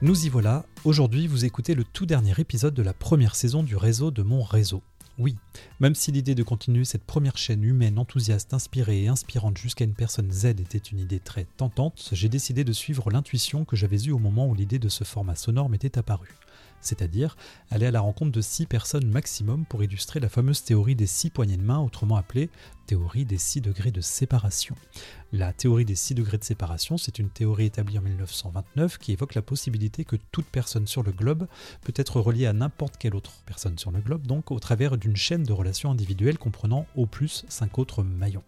Nous y voilà, aujourd'hui vous écoutez le tout dernier épisode de la première saison du réseau de mon réseau. Oui, même si l'idée de continuer cette première chaîne humaine, enthousiaste, inspirée et inspirante jusqu'à une personne Z était une idée très tentante, j'ai décidé de suivre l'intuition que j'avais eue au moment où l'idée de ce format sonore m'était apparue c'est-à-dire aller à la rencontre de 6 personnes maximum pour illustrer la fameuse théorie des 6 poignées de main, autrement appelée théorie des 6 degrés de séparation. La théorie des 6 degrés de séparation, c'est une théorie établie en 1929 qui évoque la possibilité que toute personne sur le globe peut être reliée à n'importe quelle autre personne sur le globe, donc au travers d'une chaîne de relations individuelles comprenant au plus 5 autres maillons.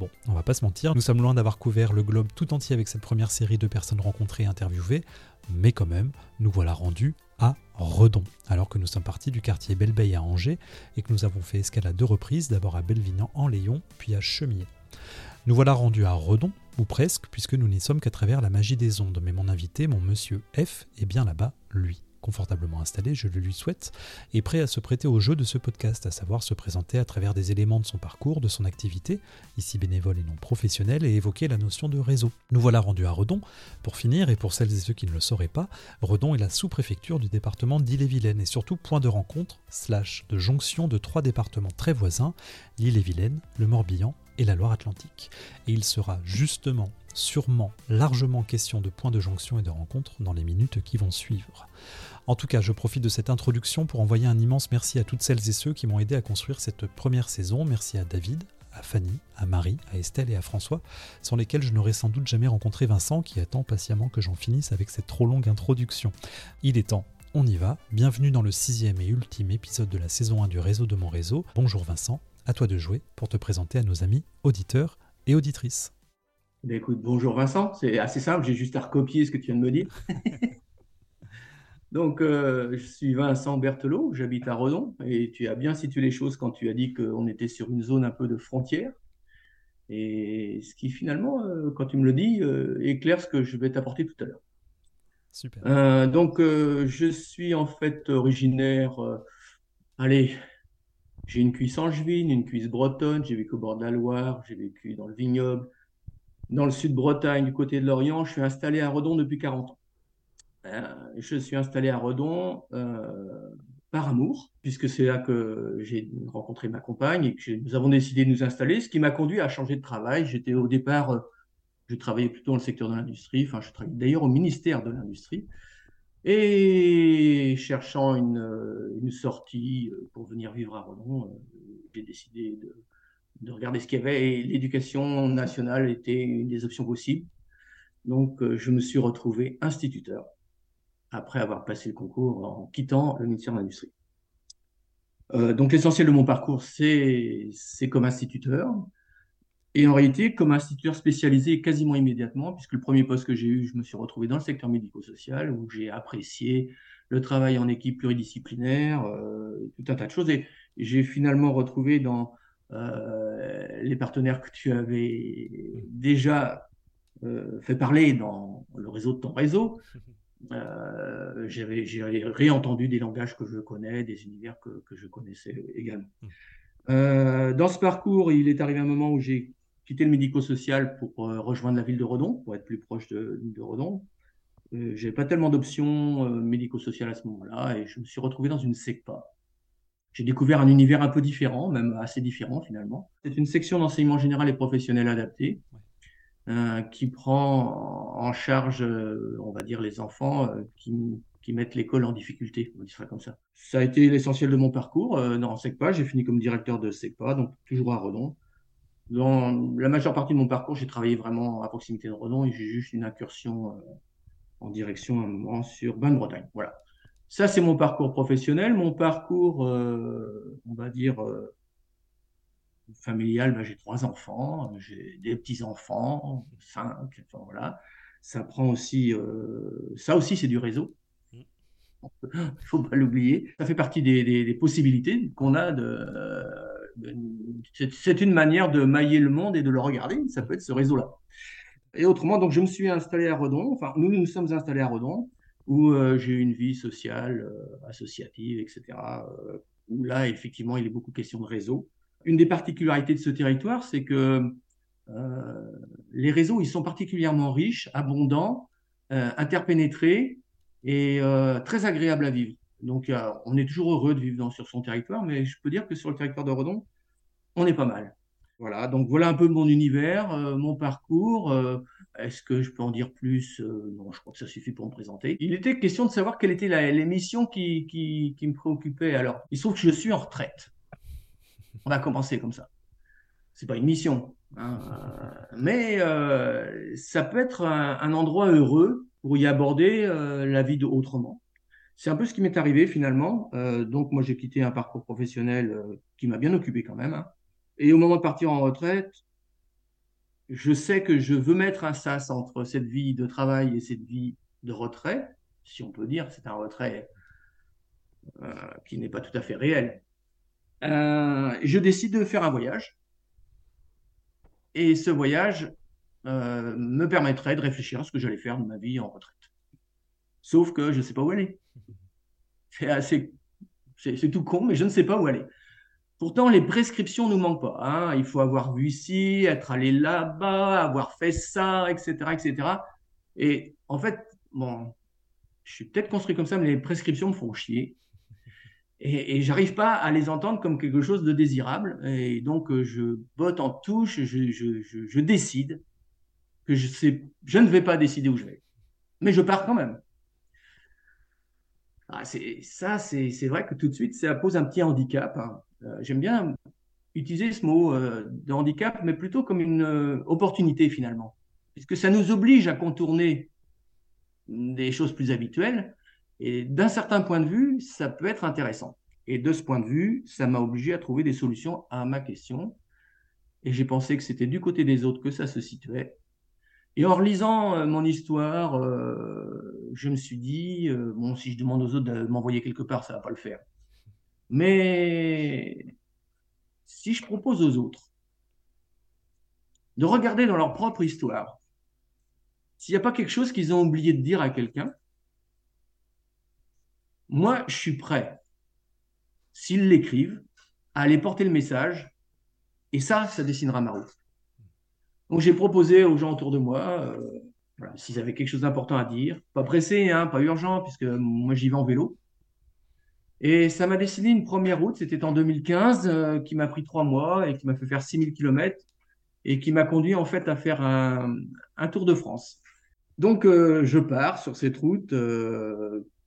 Bon, on va pas se mentir, nous sommes loin d'avoir couvert le globe tout entier avec cette première série de personnes rencontrées et interviewées, mais quand même, nous voilà rendus à Redon, alors que nous sommes partis du quartier Belleveille à Angers et que nous avons fait escale à deux reprises, d'abord à Belvignan en Léon, puis à Chemillé. Nous voilà rendus à Redon, ou presque, puisque nous n'y sommes qu'à travers la magie des ondes, mais mon invité, mon monsieur F, est bien là-bas, lui confortablement installé, je le lui souhaite, et prêt à se prêter au jeu de ce podcast, à savoir se présenter à travers des éléments de son parcours, de son activité, ici bénévole et non professionnel, et évoquer la notion de réseau. Nous voilà rendus à Redon. Pour finir, et pour celles et ceux qui ne le sauraient pas, Redon est la sous-préfecture du département d'Ille-et-Vilaine, et surtout point de rencontre, slash de jonction de trois départements très voisins, l'Ille-et-Vilaine, le Morbihan et la Loire-Atlantique. Et il sera justement sûrement largement question de points de jonction et de rencontres dans les minutes qui vont suivre. En tout cas, je profite de cette introduction pour envoyer un immense merci à toutes celles et ceux qui m'ont aidé à construire cette première saison. Merci à David, à Fanny, à Marie, à Estelle et à François, sans lesquels je n'aurais sans doute jamais rencontré Vincent qui attend patiemment que j'en finisse avec cette trop longue introduction. Il est temps, on y va. Bienvenue dans le sixième et ultime épisode de la saison 1 du réseau de mon réseau. Bonjour Vincent, à toi de jouer pour te présenter à nos amis auditeurs et auditrices. Ben écoute, bonjour Vincent, c'est assez simple, j'ai juste à recopier ce que tu viens de me dire. Donc, euh, je suis Vincent Berthelot, j'habite à Redon, et tu as bien situé les choses quand tu as dit qu'on était sur une zone un peu de frontière. Et ce qui finalement, euh, quand tu me le dis, euh, éclaire ce que je vais t'apporter tout à l'heure. Super. donc, je suis en fait originaire. allez, j'ai une cuisse angevine, une cuisse bretonne, j'ai vécu au bord de la Loire, j'ai vécu dans le vignoble, dans le sud de Bretagne, du côté de l'Orient. Je suis installé à Redon depuis 40 ans. Euh, je suis installé à Redon euh, par amour, puisque c'est là que j'ai rencontré ma compagne et que nous avons décidé de nous installer, ce qui m'a conduit à changer de travail. J'étais au départ, euh, je travaillais plutôt dans le secteur de l'industrie, enfin je travaillais d'ailleurs au ministère de l'Industrie, et cherchant une, une, sortie pour venir vivre à Redon, j'ai décidé de, de, regarder ce qu'il y avait et l'éducation nationale était une des options possibles. Donc je me suis retrouvé instituteur après avoir passé le concours en quittant le ministère de l'Industrie. Euh, donc l'essentiel de mon parcours, c'est comme instituteur. Et en réalité, comme instituteur spécialisé quasiment immédiatement, puisque le premier poste que j'ai eu, je me suis retrouvé dans le secteur médico-social, où j'ai apprécié le travail en équipe pluridisciplinaire, euh, tout un tas de choses. Et j'ai finalement retrouvé dans euh, les partenaires que tu avais déjà fait parler dans le réseau de ton réseau, Euh, j'avais j'ai réentendu des langages que je connais, des univers que, que je connaissais également. Mmh. Euh, dans ce parcours, il est arrivé un moment où j'ai quitté le médico-social pour euh, rejoindre la ville de Redon, pour être plus proche de, de Redon. Euh, j'ai pas tellement d'options médico-sociales à ce moment-là et je me suis retrouvé dans une SECPA. J'ai découvert un univers un peu différent, même assez différent finalement. C'est une section d'enseignement général et professionnel adapté. Euh, qui prend en charge, euh, on va dire, les enfants euh, qui, qui, mettent l'école en difficulté, on dit ça comme ça. Ça a été l'essentiel de mon parcours dans SECPA. J'ai fini comme directeur de SECPA, donc toujours à Redon. Dans la majeure partie de mon parcours, j'ai travaillé vraiment à proximité de Redon et j'ai juste une incursion en direction à un moment sur Bain-Bretagne. Voilà. Ça, c'est mon parcours professionnel. Mon parcours, on va dire, familiale, ben, j'ai trois enfants, j'ai des petits-enfants, cinq, enfin voilà. Ça prend aussi, euh, ça aussi c'est du réseau. Il ne faut pas l'oublier. Ça fait partie des, des, possibilités qu'on a de, c'est une manière de mailler le monde et de le regarder. Ça peut être ce réseau-là. Et autrement, donc je me suis installé à Redon. Enfin, nous nous sommes installés à Redon, où euh, j'ai eu une vie sociale, euh, associative, etc. où là, effectivement, il est beaucoup question de réseau une des particularités de ce territoire, c'est que euh, les réseaux, ils sont particulièrement riches, abondants, euh, interpénétrés, et euh, très agréable à vivre. Donc, on est toujours heureux de vivre sur son territoire, mais je peux dire que sur le territoire de Redon, on est pas mal. Voilà, donc voilà un peu mon univers, euh, mon parcours. Euh, est-ce que je peux en dire plus Non, je crois que ça suffit pour me présenter. Il était question de savoir quelle était l'émission qui, qui, me préoccupait. Alors, il se trouve que je suis en retraite. On va commencer comme ça. C'est pas une mission, hein, mais ça peut être un endroit heureux pour y aborder euh, la vie autrement. C'est un peu ce qui m'est arrivé finalement. Euh, donc moi j'ai quitté un parcours professionnel euh, qui m'a bien occupé quand même. Hein. Et au moment de partir en retraite, je sais que je veux mettre un sas entre cette vie de travail et cette vie de retrait, si on peut dire, c'est un retrait qui n'est pas tout à fait réel. je décide de faire un voyage. Et ce voyage, euh, me permettrait de réfléchir à ce que j'allais faire de ma vie en retraite. Sauf que je ne sais pas où aller. C'est assez, c'est tout con, mais je ne sais pas où aller. Pourtant, les prescriptions ne nous manquent pas. Hein. Il faut avoir vu ici, être allé là-bas, avoir fait ça, etc., etc. Et en fait, bon, je suis peut-être construit comme ça, mais les prescriptions me font chier. Et, et j'arrive pas à les entendre comme quelque chose de désirable. Et donc, je botte en touche, je, décide que je, je ne vais pas décider où je vais. Mais je pars quand même. Ah, ça, c'est vrai que tout de suite, ça pose un petit handicap. Hein. Euh, j'aime bien utiliser ce mot euh, de handicap, mais plutôt comme une euh, opportunité finalement, puisque ça nous oblige à contourner des choses plus habituelles. Et d'un certain point de vue, ça peut être intéressant. Et de ce point de vue, ça m'a obligé à trouver des solutions à ma question. Et j'ai pensé que c'était du côté des autres que ça se situait. Et en relisant euh, mon histoire, euh, je me suis dit, euh, bon, si je demande aux autres de m'envoyer quelque part, ça ne va pas le faire. Mais si je propose aux autres de regarder dans leur propre histoire, s'il n'y a pas quelque chose qu'ils ont oublié de dire à quelqu'un, moi, je suis prêt, s'ils l'écrivent, à aller porter le message, et ça, ça dessinera ma route. Donc j'ai proposé aux gens autour de moi, euh, s'ils avaient quelque chose d'important à dire, pas pressé, hein, pas urgent, puisque moi j'y vais en vélo. Et ça m'a dessiné une première route, c'était en 2015, euh, qui m'a pris trois mois et qui m'a fait faire 6000 km et qui m'a conduit en fait à faire un, Tour de France. Donc euh, je pars sur cette route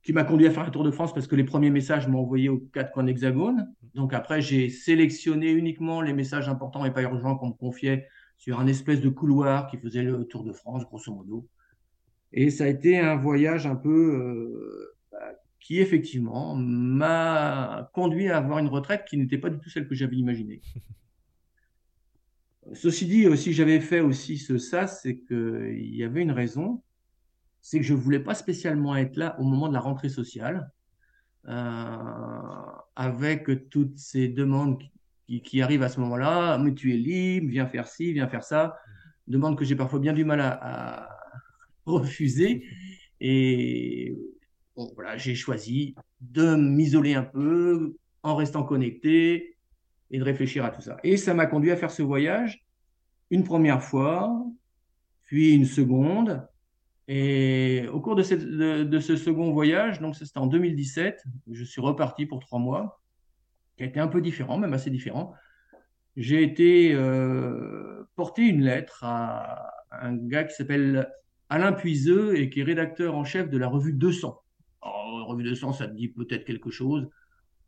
qui m'a conduit à faire un Tour de France parce que les premiers messages m'ont envoyé aux quatre coins d'hexagone. Donc après j'ai sélectionné uniquement les messages importants et pas urgents qu'on me confiait sur un espèce de couloir qui faisait le Tour de France, grosso modo. Et ça a été un voyage un peu euh, bah, qui, effectivement, m'a conduit à avoir une retraite qui n'était pas du tout celle que j'avais imaginée. Ceci dit, si j'avais fait aussi ce ça, c'est qu'il y avait une raison, c'est que je ne voulais pas spécialement être là au moment de la rentrée sociale, euh, avec toutes ces demandes qui, arrive à ce moment-là, mais tu es libre, viens faire ci, viens faire ça, demande que j'ai parfois bien du mal à, refuser. Et voilà, j'ai choisi de m'isoler un peu en restant connecté et de réfléchir à tout ça. Et ça m'a conduit à faire ce voyage une première fois, puis une seconde. Et au cours de, de ce second voyage, donc c'était en 2017, je suis reparti pour trois mois qui a été un peu différent, même assez différent. J'ai été euh, porter une lettre à un gars qui s'appelle Alain Puiseux et qui est rédacteur en chef de la revue 200. la revue 200, ça te dit peut-être quelque chose.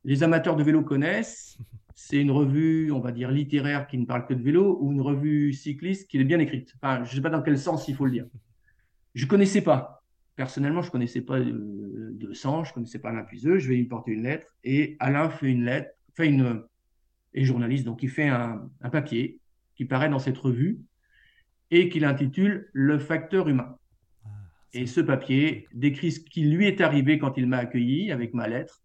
Les amateurs de vélo connaissent. C'est une revue, on va dire, littéraire qui ne parle que de vélo ou une revue cycliste qui est bien écrite. Enfin, je ne sais pas dans quel sens il faut le dire. Je ne connaissais pas. Personnellement, je ne connaissais pas de, 200, je ne connaissais pas Alain Puiseux. Je vais lui porter une lettre et Alain fait une lettre fait une, est journaliste, donc il fait un, papier qui paraît dans cette revue et qu'il intitule Le facteur humain. Ah, et ce papier décrit ce qui lui est arrivé quand il m'a accueilli avec ma lettre.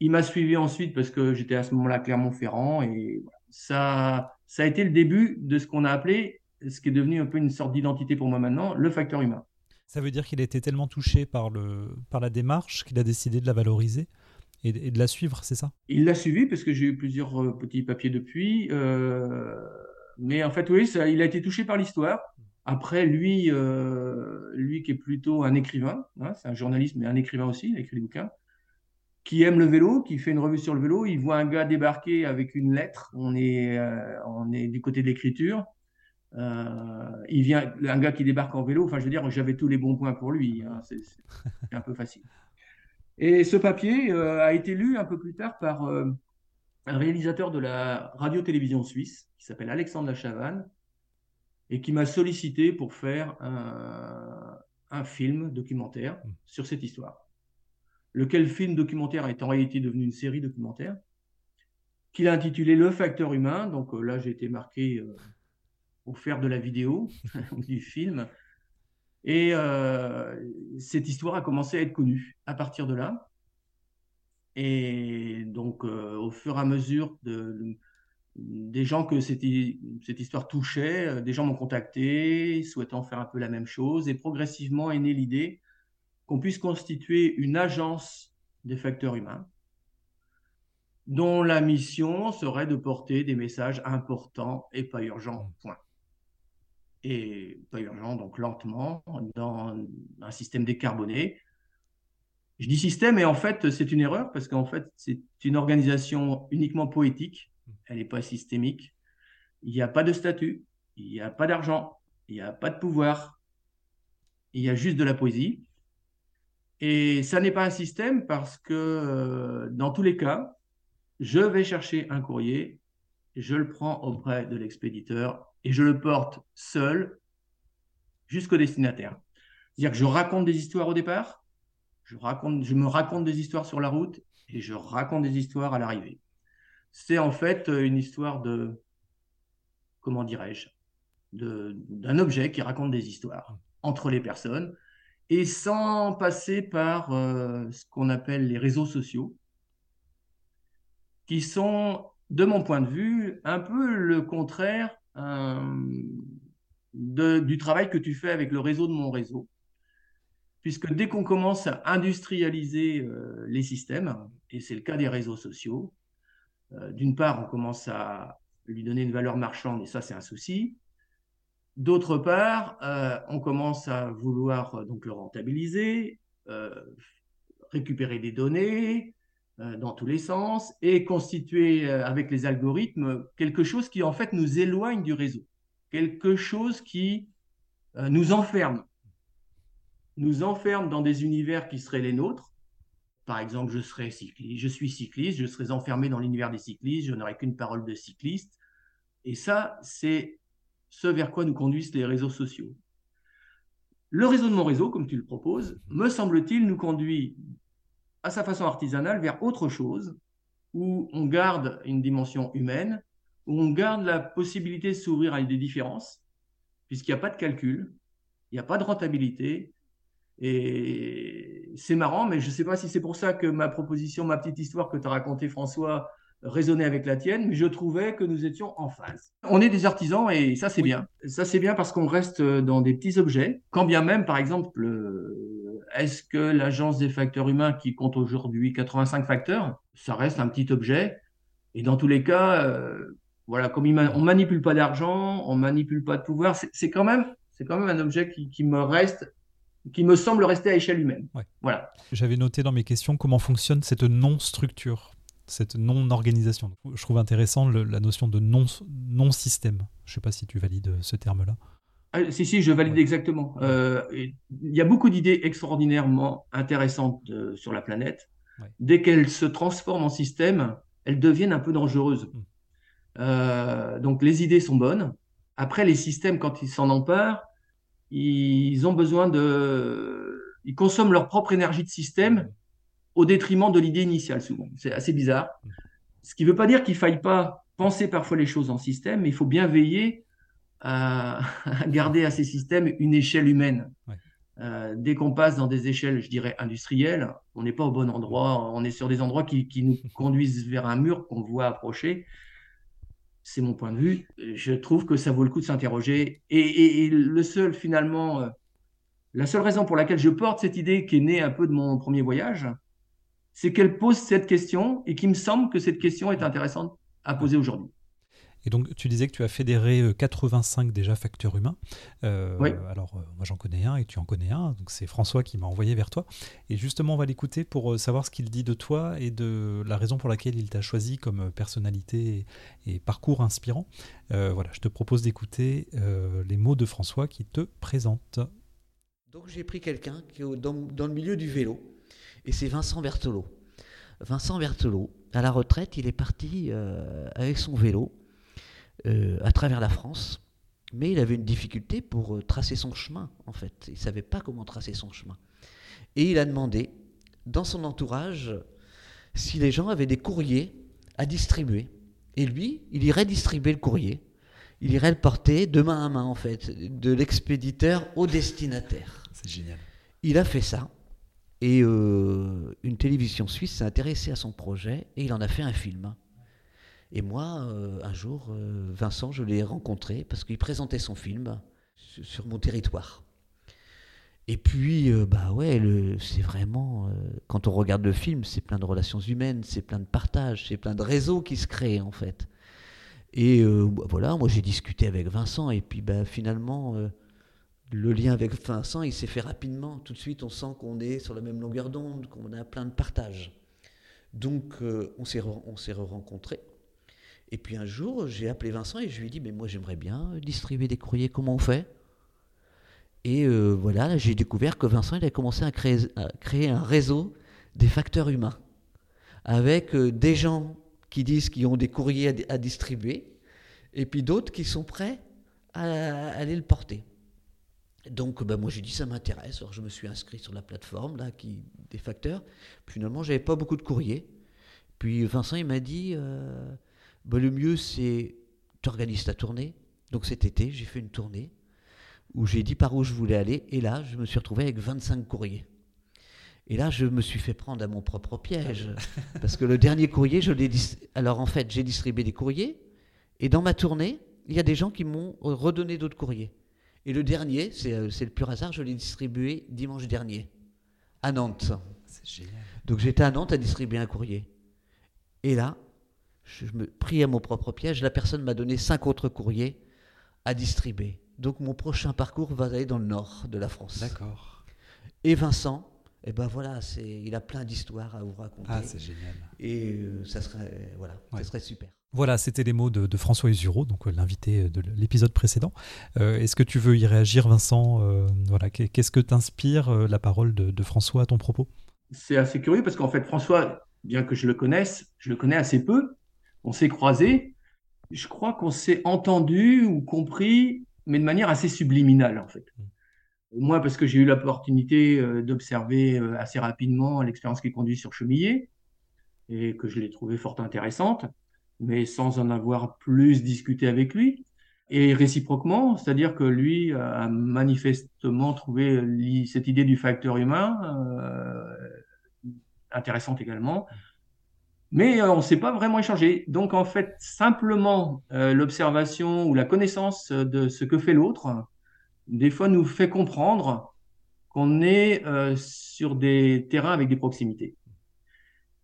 Il m'a suivi ensuite parce que j'étais à ce moment-là à Clermont-Ferrand et ça, ça a été le début de ce qu'on a appelé, ce qui est devenu un peu une sorte d'identité pour moi maintenant, le facteur humain. Ça veut dire qu'il a été tellement touché par, le, par la démarche qu'il a décidé de la valoriser? Et, de la suivre, c'est ça? Il l'a suivi parce que j'ai eu plusieurs euh, petits papiers depuis. Euh, mais en fait, oui, ça, il a été touché par l'histoire. Après, lui, euh, lui qui est plutôt un écrivain, hein, c'est un journaliste, mais un écrivain aussi, il a écrit des bouquins, qui aime le vélo, qui fait une revue sur le vélo, il voit un gars débarquer avec une lettre, on est, on est du côté de l'écriture, il vient, un gars qui débarque en vélo, enfin je veux dire, j'avais tous les bons points pour lui, hein, c'est un peu facile. Et ce papier a été lu un peu plus tard par un réalisateur de la radio-télévision suisse, qui s'appelle Alexandre Lachavanne, et qui m'a sollicité pour faire un, film documentaire mmh. sur cette histoire. Lequel film documentaire est en réalité devenu une série documentaire, qu'il a intitulé Le facteur humain. Donc euh, là, j'ai été marqué euh, au faire de la vidéo du film. Et euh, cette histoire a commencé à être connue à partir de là. Et donc, au fur et à mesure de, des gens que cette, cette histoire touchait, euh, des gens m'ont contacté, souhaitant faire un peu la même chose, et progressivement est née l'idée qu'on puisse constituer une agence des facteurs humains, dont la mission serait de porter des messages importants et pas urgents, point. Et pas urgents, donc lentement, dans un système décarboné. Je dis système, et en fait, c'est une erreur, parce qu'en fait, c'est une organisation uniquement poétique elle n'est pas systémique. Il n'y a pas de statut, il n'y a pas d'argent, il n'y a pas de pouvoir, il y a juste de la poésie. Et ça n'est pas un système parce que euh, dans tous les cas, je vais chercher un courrier, je le prends auprès de l'expéditeur et je le porte seul jusqu'au destinataire. C'est-à-dire que je raconte des histoires au départ, je, raconte, je me raconte des histoires sur la route et je raconte des histoires à l'arrivée c'est en fait euh, une histoire de, comment dirais-je, d'un objet qui raconte des histoires entre les personnes et sans passer par euh, ce qu'on appelle les réseaux sociaux, qui sont, de mon point de vue, un peu le contraire euh, du travail que tu fais avec le réseau de mon réseau. Puisque dès qu'on commence à industrialiser les systèmes, et c'est le cas des réseaux sociaux, euh, d'une part, on commence à lui donner une valeur marchande, et ça, c'est un souci. D'autre part, euh, on commence à vouloir euh, donc le rentabiliser, récupérer des données dans tous les sens et constituer avec les algorithmes quelque chose qui en fait nous éloigne du réseau, quelque chose qui nous enferme, nous enferme dans des univers qui seraient les nôtres par exemple, je serais cycliste, je suis cycliste, je serais enfermé dans l'univers des cyclistes, je n'aurais qu'une parole de cycliste. Et ça, c'est ce vers quoi nous conduisent les réseaux sociaux. Le réseau de mon réseau, comme tu le proposes, me semble-t-il, nous conduit à sa façon artisanale vers autre chose, où on garde une dimension humaine, où on garde la possibilité de s'ouvrir à des différences, puisqu'il n'y a pas de calcul, il n'y a pas de rentabilité, et c'est marrant, mais je ne sais pas si c'est pour ça que ma proposition, ma petite histoire que tu as racontée, François, résonnait avec la tienne, mais je trouvais que nous étions en phase. On est des artisans et ça c'est bien. Ça c'est bien parce qu'on reste dans des petits objets. Quand bien même, par exemple, est-ce que l'agence des facteurs humains qui compte aujourd'hui 85 facteurs, ça reste un petit objet? Et dans tous les cas, euh, voilà, comme on manipule pas d'argent, on manipule pas de pouvoir, c'est quand même, c'est quand même un objet qui, qui me reste qui me semble rester à échelle humaine. Voilà. J'avais noté dans mes questions comment fonctionne cette non-structure, cette non-organisation. Je trouve intéressant la notion de non-système. je ne sais pas si tu valides ce terme-là. Ah, si, si, je valide exactement. Euh, il y a beaucoup d'idées extraordinairement intéressantes euh, sur la planète. Dès qu'elles se transforment en système, elles deviennent un peu dangereuses. Hmm. Euh, donc les idées sont bonnes. Après, les systèmes, quand ils s'en emparent, ils ont besoin de. Ils consomment leur propre énergie de système au détriment de l'idée initiale, souvent. C'est assez bizarre. Ce qui ne veut pas dire qu'il ne faille pas penser parfois les choses en système, mais il faut bien veiller à, garder à ces systèmes une échelle humaine. Euh, dès qu'on passe dans des échelles, je dirais, industrielles, on n'est pas au bon endroit, on est sur des endroits qui, qui nous conduisent vers un mur qu'on voit approcher c'est mon point de vue. Je trouve que ça vaut le coup de s'interroger. Et, le seul, finalement, euh, la seule raison pour laquelle je porte cette idée qui est née un peu de mon premier voyage, c'est qu'elle pose cette question et qu'il me semble que cette question est intéressante à poser aujourd'hui. Et donc, tu disais que tu as fédéré 85 déjà facteurs humains. oui. Alors, moi, j'en connais un et tu en connais un. Donc, c'est François qui m'a envoyé vers toi. Et justement, on va l'écouter pour savoir ce qu'il dit de toi et de la raison pour laquelle il t'a choisi comme personnalité et, parcours inspirant. voilà, je te propose d'écouter les mots de François qui te présente. Donc j'ai pris quelqu'un qui est dans, le milieu du vélo, et c'est Vincent Berthelot. Vincent Berthelot, à la retraite, il est parti euh, avec son vélo euh, à travers la France, mais il avait une difficulté pour euh, tracer son chemin, en fait. Il ne savait pas comment tracer son chemin. Et il a demandé, dans son entourage, si les gens avaient des courriers à distribuer. Et lui, il irait distribuer le courrier il irait le porter de main à main, en fait, de l'expéditeur au destinataire. C'est génial. Il a fait ça. Et euh, une télévision suisse s'est intéressée à son projet et il en a fait un film. Et moi, euh, un jour, euh, Vincent, je l'ai rencontré parce qu'il présentait son film sur mon territoire. Et puis, bah ouais, c'est vraiment. quand on regarde le film, c'est plein de relations humaines, c'est plein de partages, c'est plein de réseaux qui se créent en fait. Et euh, bah, voilà, moi j'ai discuté avec Vincent, et puis bah, finalement, euh, le lien avec Vincent, il s'est fait rapidement. Tout de suite, on sent qu'on est sur la même longueur d'onde, qu'on a plein de partages. Donc, euh, on s'est re-rencontrés. Et puis un jour, j'ai appelé Vincent et je lui ai dit, mais moi j'aimerais bien distribuer des courriers, comment on fait? Et voilà, j'ai découvert que Vincent, il a commencé à créer, un réseau des facteurs humains, avec des gens qui disent qu'ils ont des courriers à, distribuer, et puis d'autres qui sont prêts à, aller le porter. Donc, ben moi, j'ai dit ça m'intéresse. Alors, je me suis inscrit sur la plateforme là, qui, des facteurs. Finalement, j'avais pas beaucoup de courriers. Puis Vincent, il m'a dit euh, ben, le mieux, c'est tu organises ta tournée. Donc, cet été, j'ai fait une tournée où j'ai dit par où je voulais aller. Et là, je me suis retrouvé avec 25 courriers. Et là, je me suis fait prendre à mon propre piège. Parce que le dernier courrier, je l'ai. Alors en fait, j'ai distribué des courriers. Et dans ma tournée, il y a des gens qui m'ont redonné d'autres courriers. Et le dernier, c'est euh, le pur hasard, je l'ai distribué dimanche dernier, à Nantes. C'est génial. Donc j'étais à Nantes à distribuer un courrier. Et là, je me pris à mon propre piège. La personne m'a donné cinq autres courriers à distribuer. Donc mon prochain parcours va aller dans le nord de la France. D'accord. Et Vincent, et ben voilà, c'est, il a plein d'histoires à vous raconter. Ah, c'est génial. Et euh, ça serait, voilà, ça serait super. Voilà, c'était les mots de, François Usureau, donc euh, l'invité de l'épisode précédent. Euh, est-ce que tu veux y réagir, Vincent Voilà, qu'est-ce que t'inspire la parole de, François à ton propos? C'est assez curieux parce qu'en fait, François, bien que je le connaisse, je le connais assez peu. On s'est croisés. Je crois qu'on s'est entendu ou compris, mais de manière assez subliminale, en fait. Mm. Moi, parce que j'ai eu l'opportunité euh, d'observer euh, assez rapidement l'expérience qu'il conduit sur Chemillé et que je l'ai trouvée fort intéressante, mais sans en avoir plus discuté avec lui. Et réciproquement, c'est-à-dire que lui a manifestement trouvé cette idée du facteur humain euh, intéressante également. Mais on ne s'est pas vraiment échangé. Donc en fait, simplement l'observation ou la connaissance de ce que fait l'autre, des fois nous fait comprendre qu'on est euh, sur des terrains avec des proximités.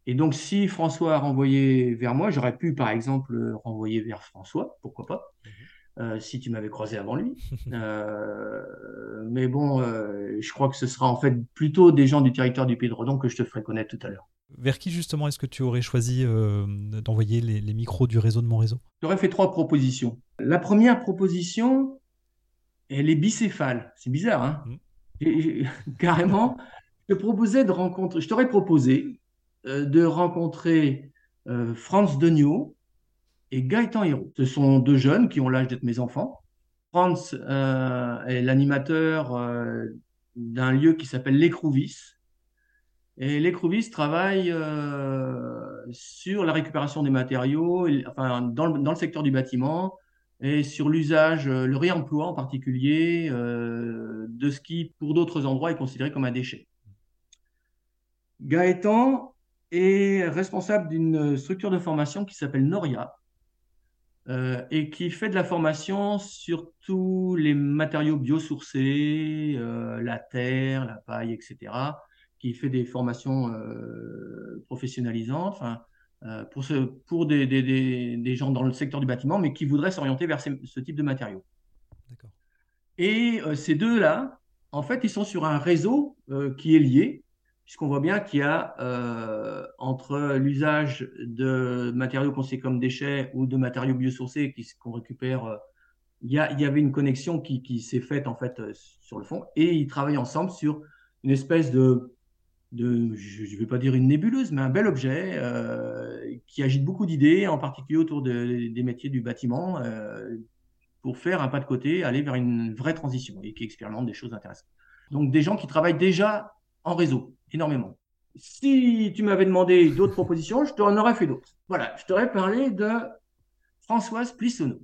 Et donc, si François a renvoyé vers moi, j'aurais pu, par exemple, renvoyer vers François, pourquoi pas, mhm. euh, si tu m'avais croisé avant lui. Euh, mais bon, je crois que ce sera en fait plutôt des gens du territoire du Pays de Redon que je te ferai connaître tout à l'heure. Vers qui justement est-ce que tu aurais choisi d'envoyer les, les, micros du réseau de mon réseau? J'aurais fait trois propositions. La première proposition, elle est bicéphale. C'est bizarre, hein? Mm. Carrément. Je te proposais de rencontrer, je t'aurais proposé euh, de rencontrer euh, Franz Degnaud et Gaëtan Hérault. Ce sont deux jeunes qui ont l'âge d'être mes enfants. Franz euh, est l'animateur d'un lieu qui s'appelle l'Écrouvis. Et l'Écrouvis travaille sur la récupération des matériaux, enfin, dans le, secteur du bâtiment, et sur l'usage, euh, le réemploi en particulier euh, de ce qui, pour d'autres endroits, est considéré comme un déchet. Gaëtan est responsable d'une structure de formation qui s'appelle Noria euh, et qui fait de la formation sur tous les matériaux biosourcés, la terre, la paille, etc., qui fait des formations professionnalisantes, pour, ce, pour des, des, des, gens dans le secteur du bâtiment, mais qui voudraient s'orienter vers ce type de matériaux. Et ces deux-là, en fait, ils sont sur un réseau qui est lié puisqu'on voit bien qu'il y a euh, entre l'usage de matériaux considérés comme déchets ou de matériaux biosourcés qu'on récupère, euh, il, y il, y avait une connexion qui, qui s'est faite en fait euh, sur le fond, et ils travaillent ensemble sur une espèce de, je ne vais pas dire une nébuleuse, mais un bel objet euh, qui agite beaucoup d'idées, en particulier autour de, des métiers du bâtiment, euh, pour faire un pas de côté, aller vers une vraie transition et qui expérimente des choses intéressantes. Donc des gens qui travaillent déjà en réseau énormément. Si tu m'avais demandé d'autres propositions, je t'en aurais fait d'autres. Voilà, je t'aurais parlé de Françoise Plissonneau.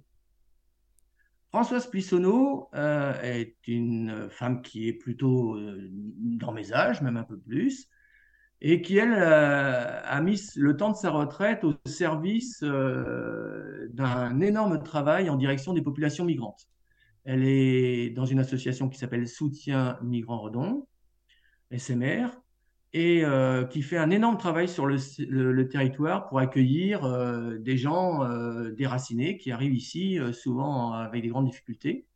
Françoise Plissonneau euh, est une femme qui est plutôt euh, dans mes âges, même un peu plus, et qui, elle, euh, a mis le temps de sa retraite au service d'un énorme travail en direction des populations migrantes. Elle est dans une association qui s'appelle Soutien Migrants Redon, SMR, et euh, qui fait un énorme travail sur le, territoire pour accueillir euh, des gens euh, déracinés qui arrivent ici souvent avec des grandes difficultés,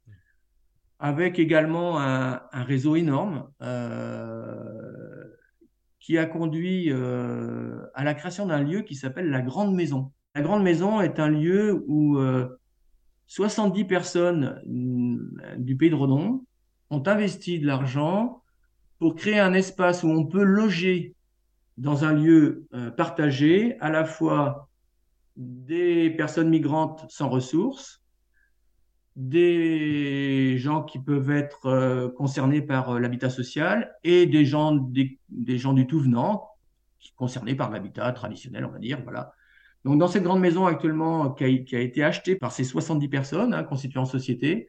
avec également un, réseau énorme qui a conduit à la création d'un lieu qui s'appelle la Grande Maison. La Grande Maison est un lieu où 70 personnes mm, du pays de Redon ont investi de l'argent pour créer un espace où on peut loger dans un lieu euh, partagé à la fois des personnes migrantes sans ressources, des gens qui peuvent être euh, concernés par euh, l'habitat social et des gens, des, gens du tout venant concernés par l'habitat traditionnel, on va dire. Voilà. Donc, dans cette grande maison actuellement qui a, été achetée par ces 70 personnes hein, constituant société,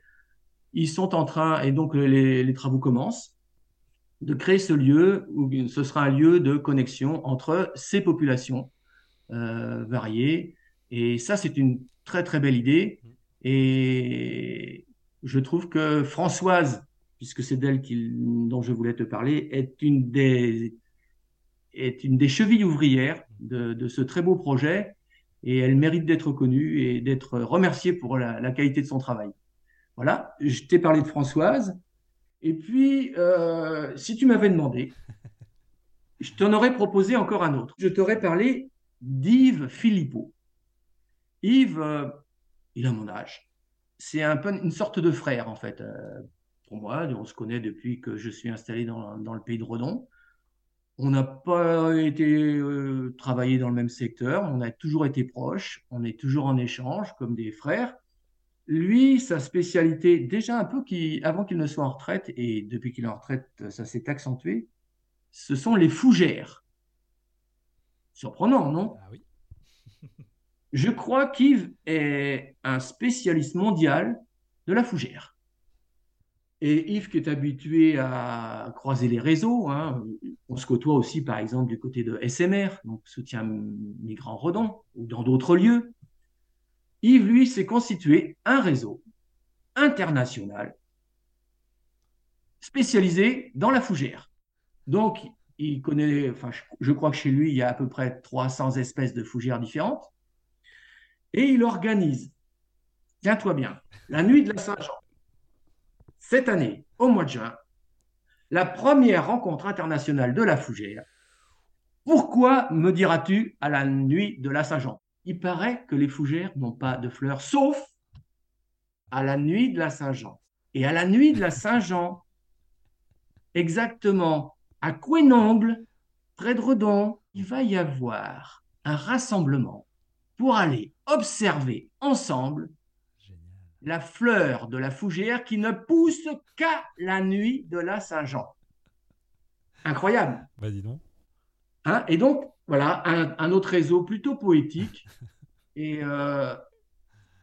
ils sont en train, et donc les travaux commencent, de créer ce lieu où ce sera un lieu de connexion entre ces populations euh, variées. Et ça, c'est une très très belle idée. Et je trouve que Françoise, puisque c'est d'elle dont je voulais te parler, est une des, est une des chevilles ouvrières de, ce très beau projet. Et elle mérite d'être connue et d'être remerciée pour la, la qualité de son travail. Voilà, je t'ai parlé de Françoise. Et puis, euh, si tu m'avais demandé, je t'en aurais proposé encore un autre. Je t'aurais parlé d'Yves Philippot. Yves, euh, il a mon âge. C'est un peu une sorte de frère, en fait, euh, pour moi. On se connaît depuis que je suis installé dans, dans le pays de Redon. On n'a pas été travaillé dans le même secteur, on a toujours été proches, on est toujours en échange comme des frères. Lui, sa spécialité, déjà un peu qui, avant qu'il ne soit en retraite, et depuis qu'il est en retraite, ça s'est accentué, ce sont les fougères. Surprenant, non? Ah oui. Je crois qu'Yves est un spécialiste mondial de la fougère. Et Yves, qui est habitué à croiser les réseaux, hein, on se côtoie aussi, par exemple, du côté de SMR, donc soutien migrants redon, ou dans d'autres lieux. Yves, lui, s'est constitué un réseau international spécialisé dans la fougère. Donc, il connaît, enfin, je crois que chez lui, il y a à peu près 300 espèces de fougères différentes. Et il organise, tiens-toi bien, la nuit de la Saint-Jean, cette année, au mois de juin, la première rencontre internationale de la fougère. Pourquoi me diras-tu à la nuit de la Saint-Jean? Il paraît que les fougères n'ont pas de fleurs, sauf à la nuit de la Saint-Jean. Et à la nuit de la Saint-Jean, exactement à Quénongle, près de Redon, il va y avoir un rassemblement pour aller observer ensemble la fleur de la fougère qui ne pousse qu'à la nuit de la Saint-Jean. Incroyable. Vas-y donc. Hein Et donc, voilà, un, autre réseau plutôt poétique. Et euh,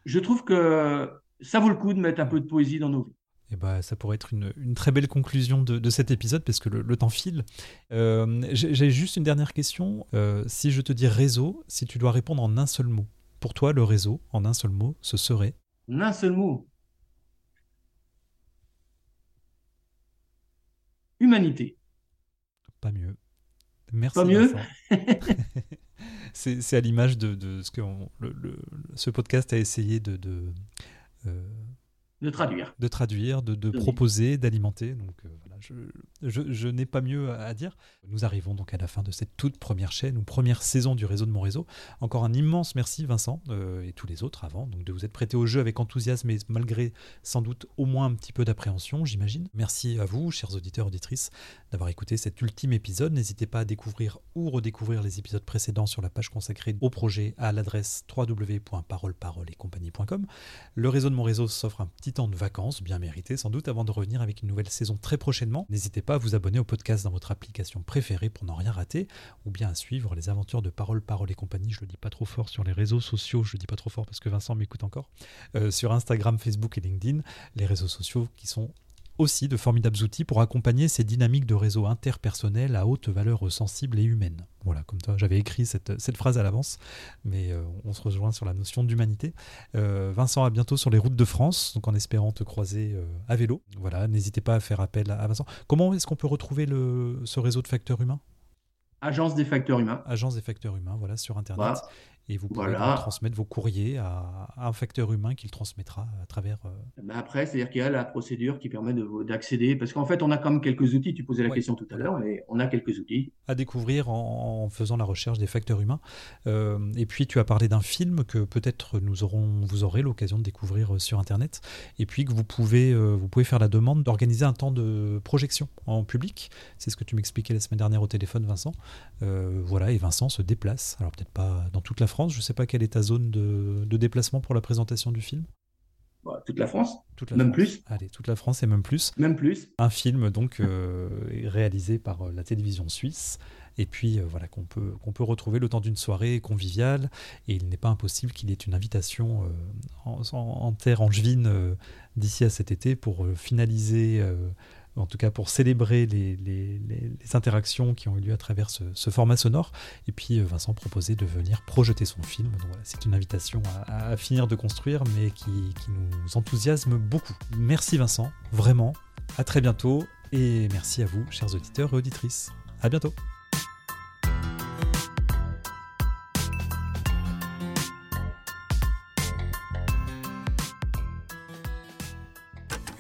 je trouve que ça vaut le coup de mettre un peu de poésie dans nos vies. Et eh ben, ça pourrait être une, très belle conclusion de, cet épisode parce que le, temps file. Euh, j'ai juste une dernière question. Euh, si je te dis réseau, si tu dois répondre en un seul mot, pour toi, le réseau, en un seul mot, ce serait? En un seul mot Humanité. Pas mieux. Merci. Pas mieux c'est à l'image de, ce que ce podcast a essayé de, euh, de traduire. De traduire, de, proposer, d'alimenter. Donc euh, je, n'ai pas mieux à dire. Nous arrivons donc à la fin de cette toute première chaîne ou première saison du réseau de mon réseau. Encore un immense merci Vincent euh, et tous les autres avant donc de vous être prêtés au jeu avec enthousiasme et malgré sans doute au moins un petit peu d'appréhension, j'imagine. Merci à vous, chers auditeurs auditrices, d'avoir écouté cet ultime épisode. N'hésitez pas à découvrir ou redécouvrir les épisodes précédents sur la page consacrée au projet à l'adresse www.paroleparoleetcompagnie.com. Le réseau de mon réseau s'offre un petit temps de vacances, bien mérité sans doute, avant de revenir avec une nouvelle saison très prochainement. N'hésitez pas à vous abonner au podcast dans votre application préférée pour n'en rien rater, ou bien à suivre les aventures de Parole, Parole et compagnie. Je le dis pas trop fort sur les réseaux sociaux, je le dis pas trop fort parce que Vincent m'écoute encore. Euh, sur Instagram, Facebook et LinkedIn, les réseaux sociaux qui sont aussi de formidables outils pour accompagner ces dynamiques de réseau interpersonnel à haute valeur sensible et humaine. Voilà, comme toi, j'avais écrit cette, phrase à l'avance, mais euh, on se rejoint sur la notion d'humanité. Euh, Vincent, à bientôt sur les routes de France, donc en espérant te croiser euh, à vélo. Voilà, n'hésitez pas à faire appel à, Vincent. Comment est-ce qu'on peut retrouver le, ce réseau de facteurs humains? Agence des facteurs humains. Agence des facteurs humains, voilà, sur Internet et vous pouvez transmettre vos courriers à, un facteur humain qui le transmettra à travers. Euh, ben après, c'est-à-dire qu'il y a la procédure qui permet d'accéder, parce qu'en fait, on a quand même quelques outils. Tu posais la question tout à l'heure, mais on a quelques outils à découvrir en, faisant la recherche des facteurs humains. Euh, et puis, tu as parlé d'un film que peut-être nous aurons, vous aurez l'occasion de découvrir euh, sur Internet, et puis que vous pouvez, vous pouvez faire la demande d'organiser un temps de projection en public. C'est ce que tu m'expliquais la semaine dernière au téléphone, Vincent. voilà, et Vincent se déplace. Alors peut-être pas dans toute la France. Je ne sais pas quelle est ta zone de, déplacement pour la présentation du film. Bah, toute la France. même plus. Allez, toute la France et même plus. Même plus. Un film donc euh, réalisé par euh, la télévision suisse et puis euh, voilà qu'on peut qu'on peut retrouver le temps d'une soirée conviviale et il n'est pas impossible qu'il y ait une invitation en, en, terre angevine d'ici à cet été pour finaliser en tout cas pour célébrer les, interactions qui ont eu lieu à travers ce, format sonore. Et puis euh, Vincent proposait de venir projeter son film. c'est une invitation à, finir de construire, mais qui, qui nous enthousiasme beaucoup. Merci Vincent, vraiment. À très bientôt et merci à vous, chers auditeurs et auditrices. À bientôt.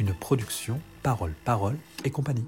Une production Parole, Parole et compagnie.